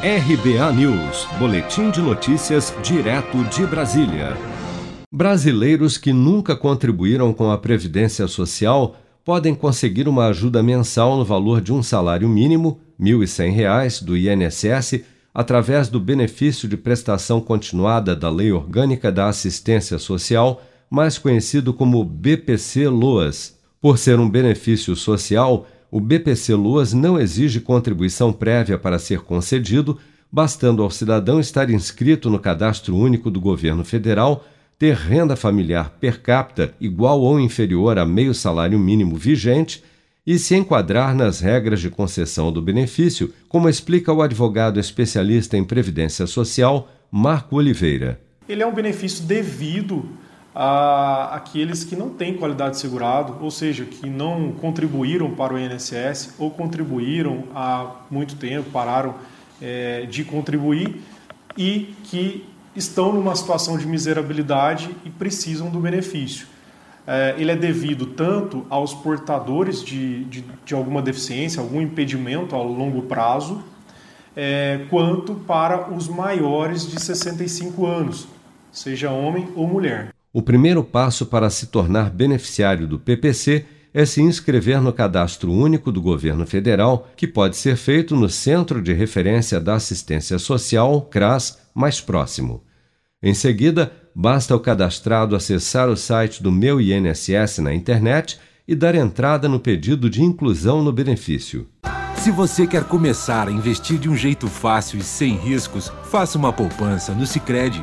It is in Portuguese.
RBA News, Boletim de Notícias, direto de Brasília. Brasileiros que nunca contribuíram com a Previdência Social podem conseguir uma ajuda mensal no valor de um salário mínimo, R$ 1.100, do INSS, através do benefício de prestação continuada da Lei Orgânica da Assistência Social, mais conhecido como BPC-LOAS. Por ser um benefício social, o BPC Luas não exige contribuição prévia para ser concedido, bastando ao cidadão estar inscrito no Cadastro Único do Governo Federal, ter renda familiar per capita igual ou inferior a meio salário mínimo vigente e se enquadrar nas regras de concessão do benefício, como explica o advogado especialista em Previdência Social, Marco Oliveira. Ele é um benefício devido a aqueles que não têm qualidade de segurado, ou seja, que não contribuíram para o INSS ou contribuíram há muito tempo, pararam é, de contribuir e que estão numa situação de miserabilidade e precisam do benefício. É, ele é devido tanto aos portadores de, de, de alguma deficiência, algum impedimento a longo prazo, é, quanto para os maiores de 65 anos, seja homem ou mulher. O primeiro passo para se tornar beneficiário do PPC é se inscrever no Cadastro Único do Governo Federal, que pode ser feito no Centro de Referência da Assistência Social, CRAS, mais próximo. Em seguida, basta o cadastrado acessar o site do Meu INSS na internet e dar entrada no pedido de inclusão no benefício. Se você quer começar a investir de um jeito fácil e sem riscos, faça uma poupança no Sicredi.